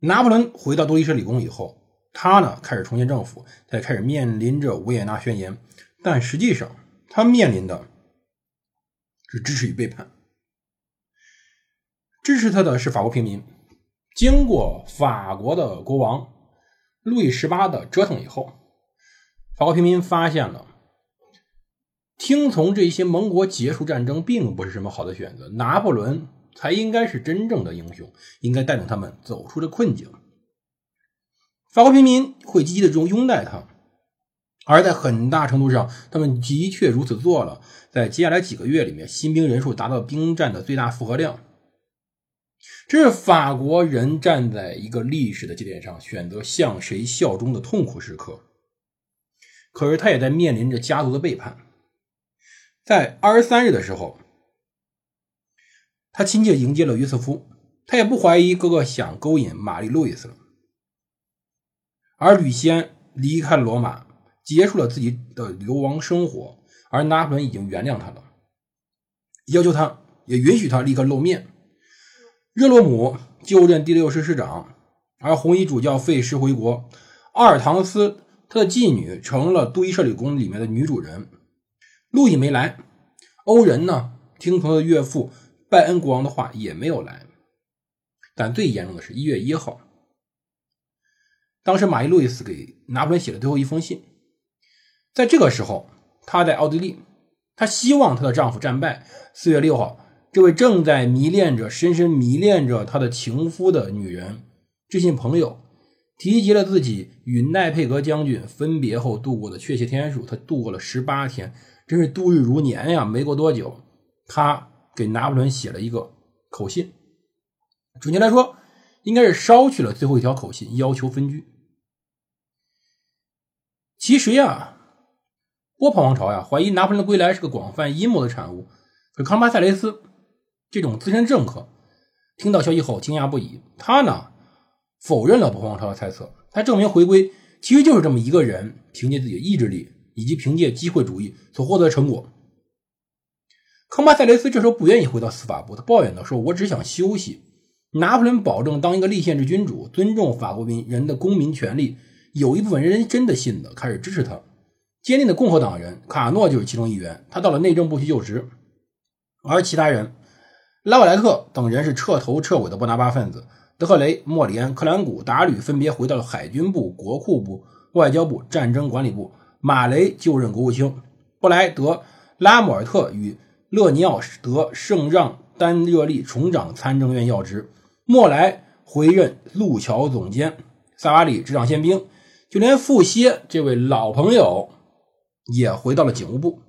拿破仑回到多伊舍理宫以后，他呢开始重建政府，他也开始面临着维也纳宣言，但实际上他面临的。是支持与背叛。支持他的是法国平民。经过法国的国王路易十八的折腾以后，法国平民发现了听从这些盟国结束战争并不是什么好的选择。拿破仑才应该是真正的英雄，应该带领他们走出这困境。法国平民会积极的这种拥戴他。而在很大程度上，他们的确如此做了。在接下来几个月里面，新兵人数达到兵站的最大负荷量。这是法国人站在一个历史的节点上，选择向谁效忠的痛苦时刻。可是他也在面临着家族的背叛。在二十三日的时候，他亲切迎接了约瑟夫，他也不怀疑哥哥想勾引玛丽路易斯了。而吕西安离开罗马。结束了自己的流亡生活，而拿破仑已经原谅他了，要求他也允许他立刻露面。热罗姆就任第六师师长，而红衣主教费时回国。阿尔唐斯他的妓女成了杜伊舍里宫里面的女主人。路易没来，欧仁呢听从了岳父拜恩国王的话也没有来。但最严重的是一月一号，当时玛丽路易斯给拿破仑写了最后一封信。在这个时候，她在奥地利，她希望她的丈夫战败。四月六号，这位正在迷恋着、深深迷恋着她的情夫的女人，致信朋友，提及了自己与奈佩格将军分别后度过的确切天数。她度过了十八天，真是度日如年呀！没过多久，她给拿破仑写了一个口信，准确来说，应该是捎去了最后一条口信，要求分居。其实呀。波旁王朝呀，怀疑拿破仑的归来是个广泛阴谋的产物。可康巴塞雷斯这种资深政客听到消息后惊讶不已，他呢否认了波旁王朝的猜测，他证明回归其实就是这么一个人凭借自己的意志力以及凭借机会主义所获得的成果。康巴塞雷斯这时候不愿意回到司法部，他抱怨道：“说我只想休息。”拿破仑保证当一个立宪制君主，尊重法国民人的公民权利，有一部分人真的信的，开始支持他。坚定的共和党人卡诺就是其中一员，他到了内政部去就职，而其他人拉瓦莱特等人是彻头彻尾的波拿巴分子。德赫雷、莫里安、克兰古、达吕分别回到了海军部、国库部、外交部、战争管理部。马雷就任国务卿，布莱德、拉莫尔特与勒尼奥德圣让丹热利重掌参政院要职。莫莱回任路桥总监，萨瓦里执掌宪兵，就连富歇这位老朋友。也回到了警务部，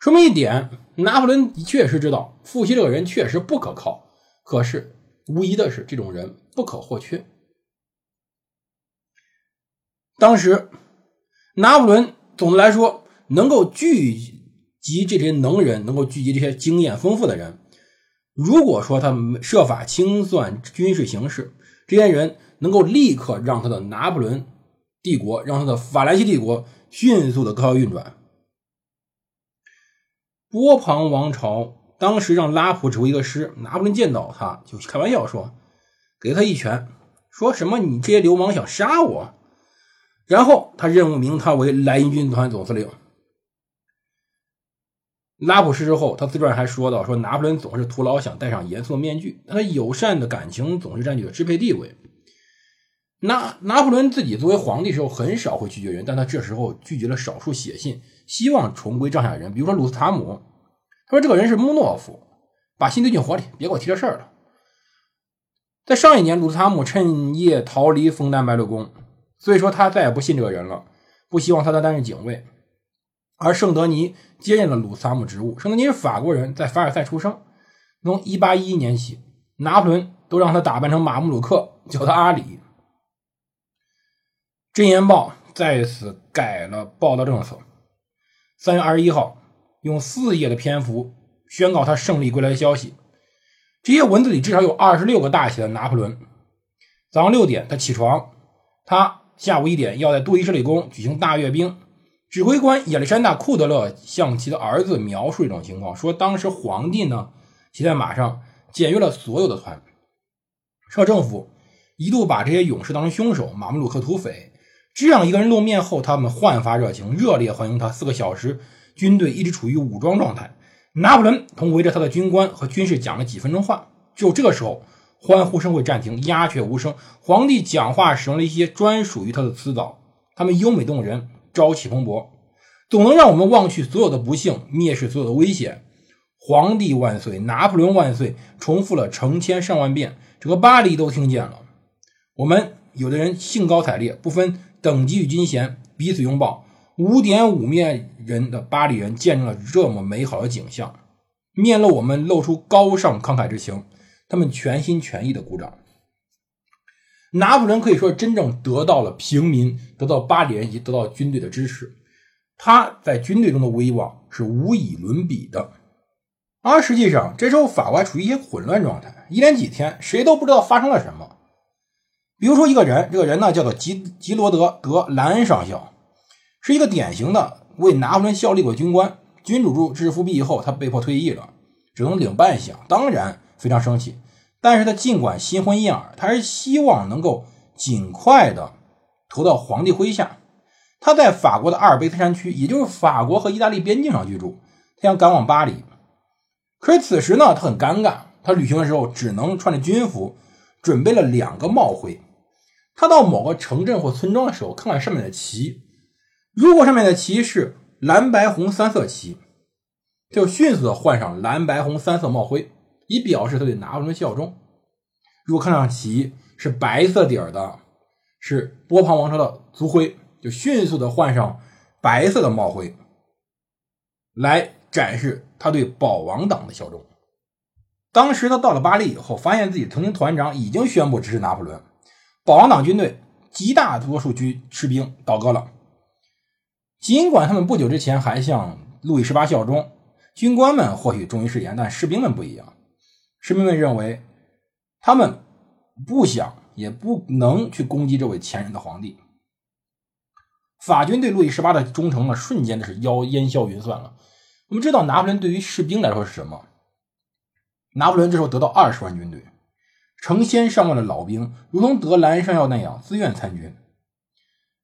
说明一点：拿破仑确实知道富歇这个人确实不可靠。可是，无疑的是，这种人不可或缺。当时，拿破仑总的来说能够聚及这些能人，能够聚集这些经验丰富的人。如果说他设法清算军事形势，这些人能够立刻让他的拿破仑帝国，让他的法兰西帝国。迅速的高效运转。波旁王朝当时让拉普指挥一个师，拿破仑见到他就开玩笑说：“给他一拳，说什么你这些流氓想杀我。”然后他任命他为莱茵军团总司令。拉普逝世后，他自传还说到：“说拿破仑总是徒劳想戴上严肃的面具，他友善的感情总是占据了支配地位。”拿拿破仑自己作为皇帝时候很少会拒绝人，但他这时候拒绝了少数写信，希望重归帐下人。比如说鲁斯塔姆，他说这个人是穆诺夫，把信丢进火里，别给我提这事儿了。在上一年，鲁斯塔姆趁夜逃离枫丹白露宫，所以说他再也不信这个人了，不希望他再担任警卫。而圣德尼接任了鲁萨姆职务。圣德尼是法国人，在凡尔赛出生，从1811年起，拿破仑。都让他打扮成马穆鲁克，叫他阿里。《真言报》再次改了报道政策，三月二十一号用四页的篇幅宣告他胜利归来的消息。这些文字里至少有二十六个大写的拿破仑。早上六点他起床，他下午一点要在杜伊什里宫举行大阅兵。指挥官亚历山大·库德勒向其的儿子描述一种情况，说当时皇帝呢骑在马上，检阅了所有的团。摄政府一度把这些勇士当成凶手，马穆鲁克土匪。这样一个人露面后，他们焕发热情，热烈欢迎他。四个小时，军队一直处于武装状态。拿破仑同围着他的军官和军士讲了几分钟话。就这个时候，欢呼声会暂停，鸦雀无声。皇帝讲话使用了一些专属于他的词藻，他们优美动人，朝气蓬勃，总能让我们忘去所有的不幸，蔑视所有的危险。皇帝万岁，拿破仑万岁！重复了成千上万遍，整个巴黎都听见了。我们有的人兴高采烈，不分。等级与金钱彼此拥抱，五点五面人的巴黎人见证了这么美好的景象，面露我们露出高尚慷慨之情，他们全心全意的鼓掌。拿破仑可以说真正得到了平民、得到巴黎人以及得到军队的支持，他在军队中的威望是无以伦比的。而实际上，这时候法国还处于一些混乱状态，一连几天谁都不知道发生了什么。比如说一个人，这个人呢叫做吉吉罗德·德兰恩上校，是一个典型的为拿破仑效力过军官。君主制制复辟以后，他被迫退役了，只能领半饷，当然非常生气。但是他尽管新婚燕尔，他还是希望能够尽快的投到皇帝麾下。他在法国的阿尔卑斯山区，也就是法国和意大利边境上居住。他想赶往巴黎，可是此时呢，他很尴尬。他旅行的时候只能穿着军服，准备了两个帽徽。他到某个城镇或村庄的时候，看看上面的旗，如果上面的旗是蓝白红三色旗，就迅速的换上蓝白红三色帽徽，以表示他对拿破仑的效忠。如果看上旗是白色底儿的，是波旁王朝的族徽，就迅速的换上白色的帽徽，来展示他对保王党的效忠。当时他到了巴黎以后，发现自己曾经团长已经宣布支持拿破仑。保王党军队极大多数军士兵倒戈了，尽管他们不久之前还向路易十八效忠，军官们或许忠于誓言，但士兵们不一样。士兵们认为，他们不想也不能去攻击这位前任的皇帝。法军对路易十八的忠诚呢，瞬间的是妖烟消云散了。我们知道，拿破仑对于士兵来说是什么？拿破仑这时候得到二十万军队。成千上万的老兵，如同德兰上药那样自愿参军。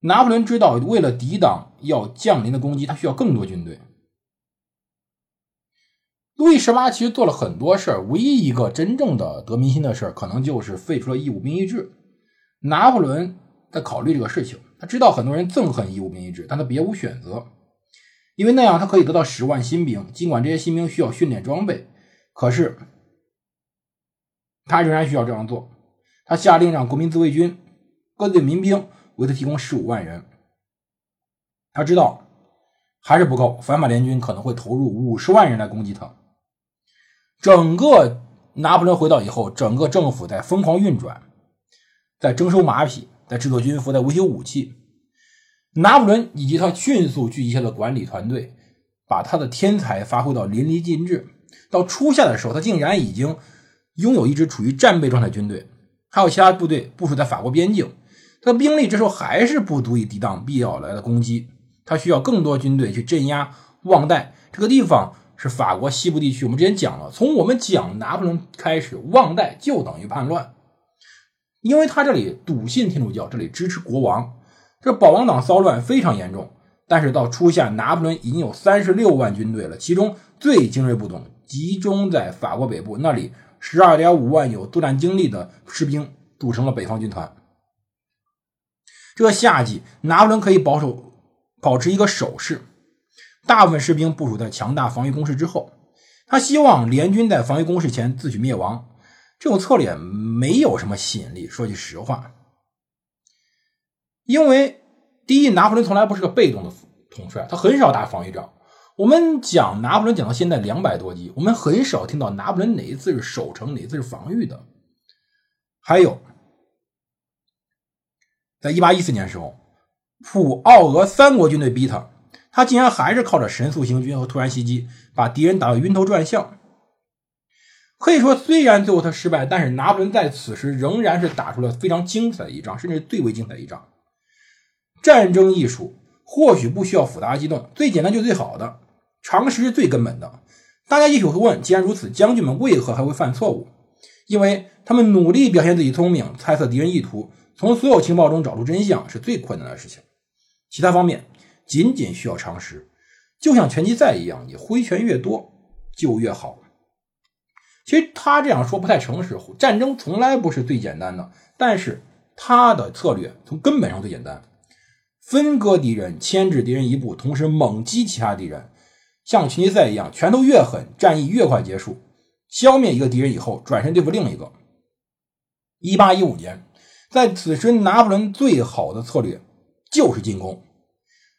拿破仑知道，为了抵挡要降临的攻击，他需要更多军队。路易十八其实做了很多事儿，唯一一个真正的得民心的事儿，可能就是废除了义务兵役制。拿破仑在考虑这个事情，他知道很多人憎恨义务兵役制，但他别无选择，因为那样他可以得到十万新兵，尽管这些新兵需要训练装备，可是。他仍然需要这样做。他下令让国民自卫军各队民兵为他提供十五万人。他知道还是不够，反法联军可能会投入五十万人来攻击他。整个拿破仑回到以后，整个政府在疯狂运转，在征收马匹，在制作军服，在维修武器。拿破仑以及他迅速聚集下的管理团队，把他的天才发挥到淋漓尽致。到初夏的时候，他竟然已经。拥有一支处于战备状态军队，还有其他部队部署在法国边境，他的兵力这时候还是不足以抵挡必要来的攻击，他需要更多军队去镇压旺代这个地方是法国西部地区。我们之前讲了，从我们讲拿破仑开始，旺代就等于叛乱，因为他这里笃信天主教，这里支持国王，这保王党骚乱非常严重。但是到初夏，拿破仑已经有三十六万军队了，其中最精锐部队集中在法国北部那里。十二点五万有作战经历的士兵组成了北方军团。这个夏季，拿破仑可以保守保持一个守势，大部分士兵部署在强大防御工事之后。他希望联军在防御工事前自取灭亡。这种策略没有什么吸引力，说句实话。因为第一，拿破仑从来不是个被动的统帅，他很少打防御仗。我们讲拿破仑讲到现在两百多集，我们很少听到拿破仑哪一次是守城，哪一次是防御的。还有，在一八一四年时候，普奥俄三国军队逼他，他竟然还是靠着神速行军和突然袭击，把敌人打得晕头转向。可以说，虽然最后他失败，但是拿破仑在此时仍然是打出了非常精彩的一仗，甚至最为精彩的一仗。战争艺术或许不需要复杂机动，最简单就最好的，常识是最根本的。大家也许会问：既然如此，将军们为何还会犯错误？因为他们努力表现自己聪明，猜测敌人意图，从所有情报中找出真相是最困难的事情。其他方面仅仅需要常识，就像拳击赛一样，你挥拳越多就越好。其实他这样说不太诚实。战争从来不是最简单的，但是他的策略从根本上最简单：分割敌人，牵制敌人一步，同时猛击其他敌人，像拳击赛一样，拳头越狠，战役越快结束。消灭一个敌人以后，转身对付另一个。一八一五年，在此时，拿破仑最好的策略就是进攻，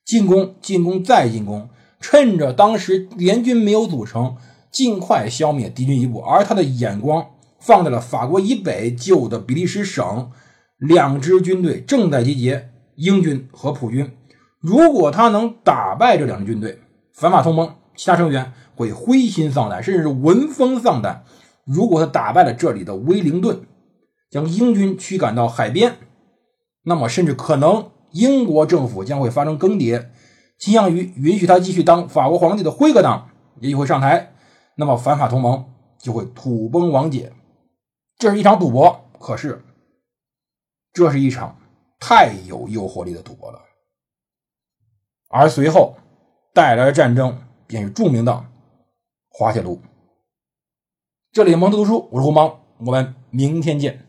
进攻，进攻，再进攻，趁着当时联军没有组成。尽快消灭敌军一部，而他的眼光放在了法国以北旧的比利时省，两支军队正在集结，英军和普军。如果他能打败这两支军队，反法同盟其他成员会灰心丧胆，甚至是闻风丧胆。如果他打败了这里的威灵顿，将英军驱赶到海边，那么甚至可能英国政府将会发生更迭，倾向于允许他继续当法国皇帝的辉格党也许会上台。那么反法同盟就会土崩瓦解，这是一场赌博。可是，这是一场太有诱惑力的赌博了。而随后带来的战争便是著名的滑铁卢。这里蒙特读书，我是胡芒，我们明天见。